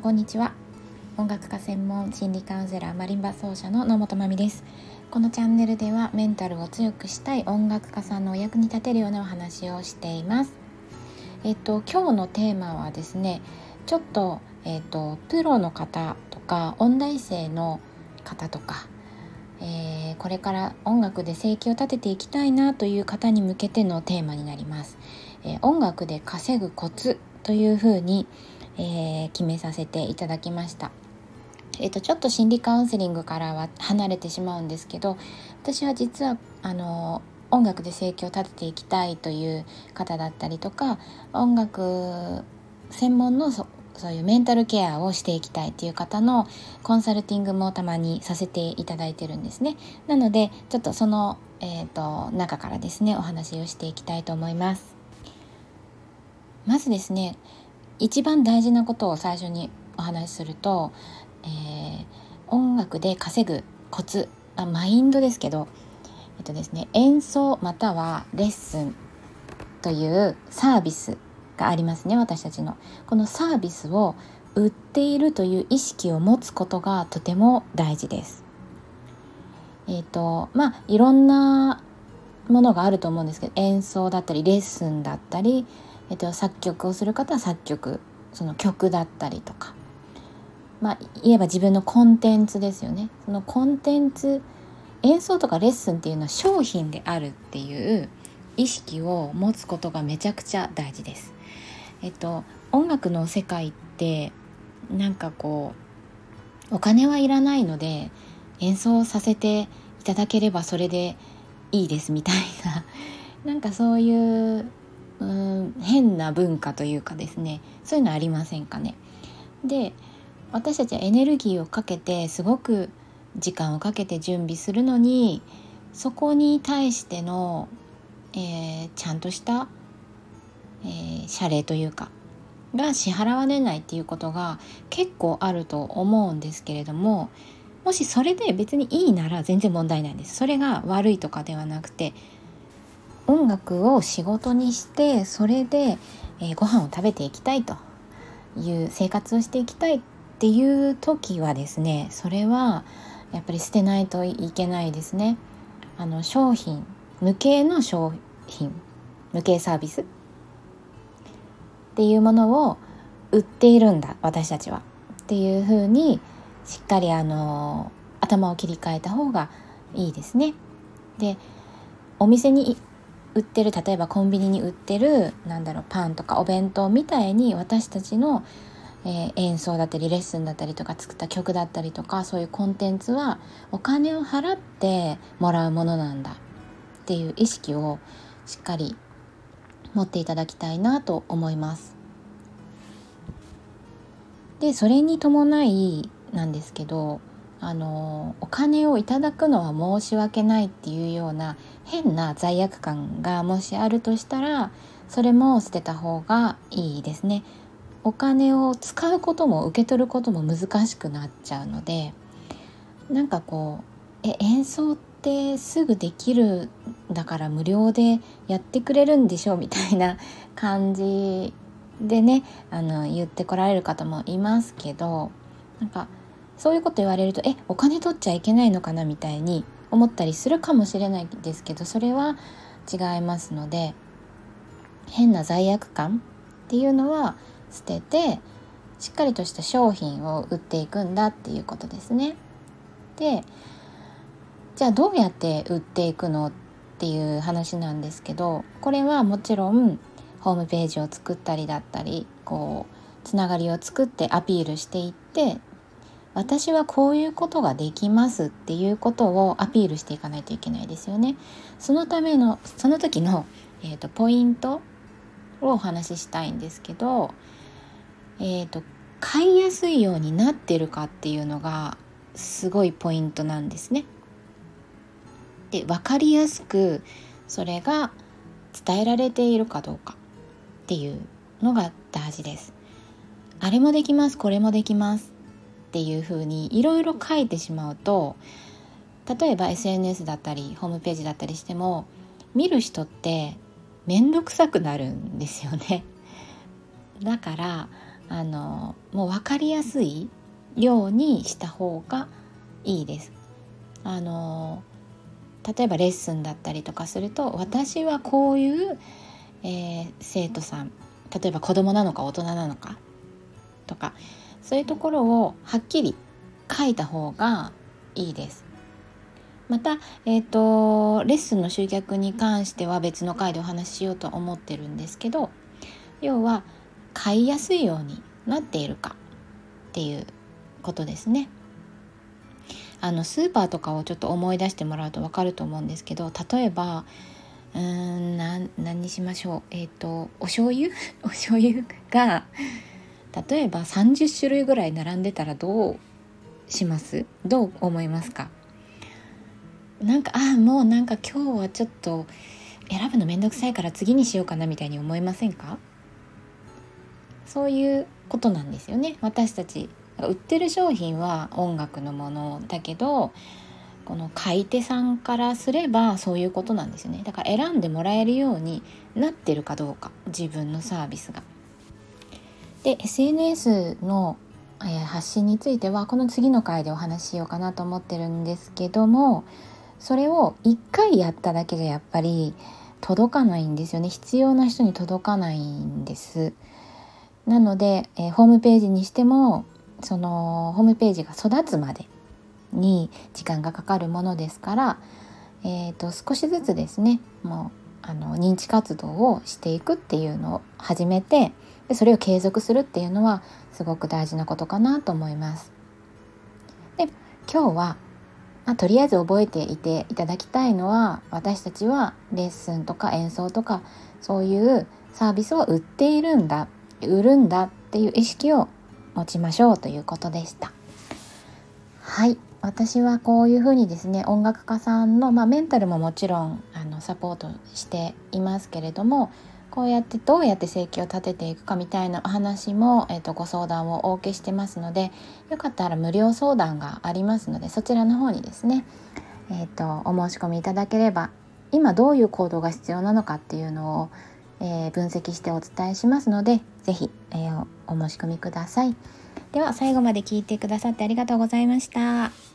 んこんにちは。音楽家専門心理カウンセラーマリンバ奏者の野本真美です。このチャンネルではメンタルを強くしたい音楽家さんのお役に立てるようなお話をしています。えっと今日のテーマはですねちょっとえっとプロの方とか音大生の方とかえー、これから音楽で生計を立てていきたいなという方に向けてのテーマになります。えー、音楽で稼ぐコツというふうに、えー、決めさせていただきました。えーと、ちょっと心理カウンセリングからは離れてしまうんですけど私は実はあの音楽で生計を立てていきたいという方だったりとか音楽専門のそそういうメンタルケアをしていきたいっていう方のコンサルティングもたまにさせていただいてるんですねなのでちょっとその、えーと中からですねお話をしていきたいと思いますまずですね一番大事なことを最初にお話しすると、えー、音楽で稼ぐコツあマインドですけど、えっとですね、演奏またはレッスンというサービスがありますね私たちの。このサービスを売っているという意識を持つことがとても大事です。えっ、ー、とまあいろんなものがあると思うんですけど演奏だったりレッスンだったりえっと、作曲をする方は作曲その曲だったりとか。まあ言えば自分のコンテンツですよね。そのコンテンツ演奏とかレッスンっていうのは商品であるっていう意識を持つことがめちゃくちゃ大事です。えっと音楽の世界ってなんかこうお金はいらないので演奏させていただければそれでいいですみたいな。なんかそういううん変な文化というかですねそういうのありませんかね。で私たちはエネルギーをかけてすごく時間をかけて準備するのにそこに対しての、えー、ちゃんとした、えー、謝礼というかが支払われないっていうことが結構あると思うんですけれどももしそれで別にいいなら全然問題ないんですそれが悪いとかではなくて音楽を仕事にしてそれで、えー、ご飯を食べていきたいという生活をしていきたいっていう時はですねそれはやっぱり捨てないといけないですね。あの商品無形の商品無形サービスっていうものを売っているんだ私たちはっていうふうにしっかりあの頭を切り替えた方がいいですね。でお店に売ってる例えばコンビニに売ってるなんだろうパンとかお弁当みたいに私たちの、えー、演奏だったりレッスンだったりとか作った曲だったりとかそういうコンテンツはお金を払ってもらうものなんだっていう意識をしっかり持っていただきたいなと思います。でそれに伴いなんですけどあのお金をいただくのは申し訳ないっていうような変な罪悪感がもしあるとしたらそれも捨てた方がいいですね。お金を使うことも受け取ることも難しくなっちゃうのでなんかこうえ演奏ってすぐできるだから無料でやってくれるんでしょうみたいな感じでねあの言ってこられる方もいますけどなんかそういうこと言われるとえお金取っちゃいけないのかなみたいに思ったりするかもしれないですけどそれは違いますので変な罪悪感っていうのは捨ててしっかりとした商品を売っていくんだっていうことですね。でじゃあどうやって売っていくのっていう話なんですけどこれはもちろんホームページを作ったりだったりこうつながりを作ってアピールしていって私はこういうことができますっていうことをアピールしていかないといけないですよね。そのためのその時の、えーと、ポイントをお話ししたいんですけど、えーと、買いやすいようになってるかっていうのがすごいポイントなんですね。で分かりやすくそれが伝えられているかどうかっていうのが大事です。あれもできますこれもできますっていうふうにいろいろ書いてしまうと例えば SNS だったりホームページだったりしても見る人って面倒くさくなるんですよね。だからあのもう分かりやすいようにした方がいいです。あの例えばレッスンだったりとかすると私はこういう、えー、生徒さん例えば子供なのか大人なのかとかそういうところをはっきり書いた方がいいです。また、えーと、レッスンの集客に関しては別の回でお話ししようと思ってるんですけど要は買いやすいようになっているかっていうことですね。あのスーパーとかをちょっと思い出してもらうと分かると思うんですけど例えばうーん何にしましょうえっ、ー、とお醤油？お醤油が例えば30種類ぐらい並んでたらどうします？どう思いますか？なんかああもうなんか今日はちょっと選ぶのめんどくさいから次にしようかなみたいに思いませんか？そういうことなんですよね。私たち売ってる商品は音楽のものだけどこの買い手さんからすればそういうことなんですよね。だから選んでもらえるようになってるかどうか。自分のサービスが。で SNS の発信についてはこの次の回でお話ししようかなと思ってるんですけどもそれを1回やっただけじゃやっぱり届かないんですよね。必要な人に届かないんです。なので、ホームページにしてもそのホームページが育つまでに時間がかかるものですから、えーと、少しずつですねもうあの認知活動をしていくっていうのを始めてでそれを継続するっていうのはすごく大事なことかなと思います。で今日は、まあ、とりあえず覚えていていただきたいのは私たちはレッスンとか演奏とかそういうサービスを売っているんだ売るんだっていう意識を持ちましょうということでした。はい私はこういうふうにですね音楽家さんの、まあ、メンタルももちろんあのサポートしていますけれどもこうやってどうやって生計を立てていくかみたいなお話も、えーと、ご相談をお受けしてますのでよかったら無料相談がありますのでそちらの方にですね、えーと、お申し込みいただければ今どういう行動が必要なのかっていうのを、えー、分析してお伝えしますので是非、えー、お申し込みください。では最後まで聞いてくださってありがとうございました。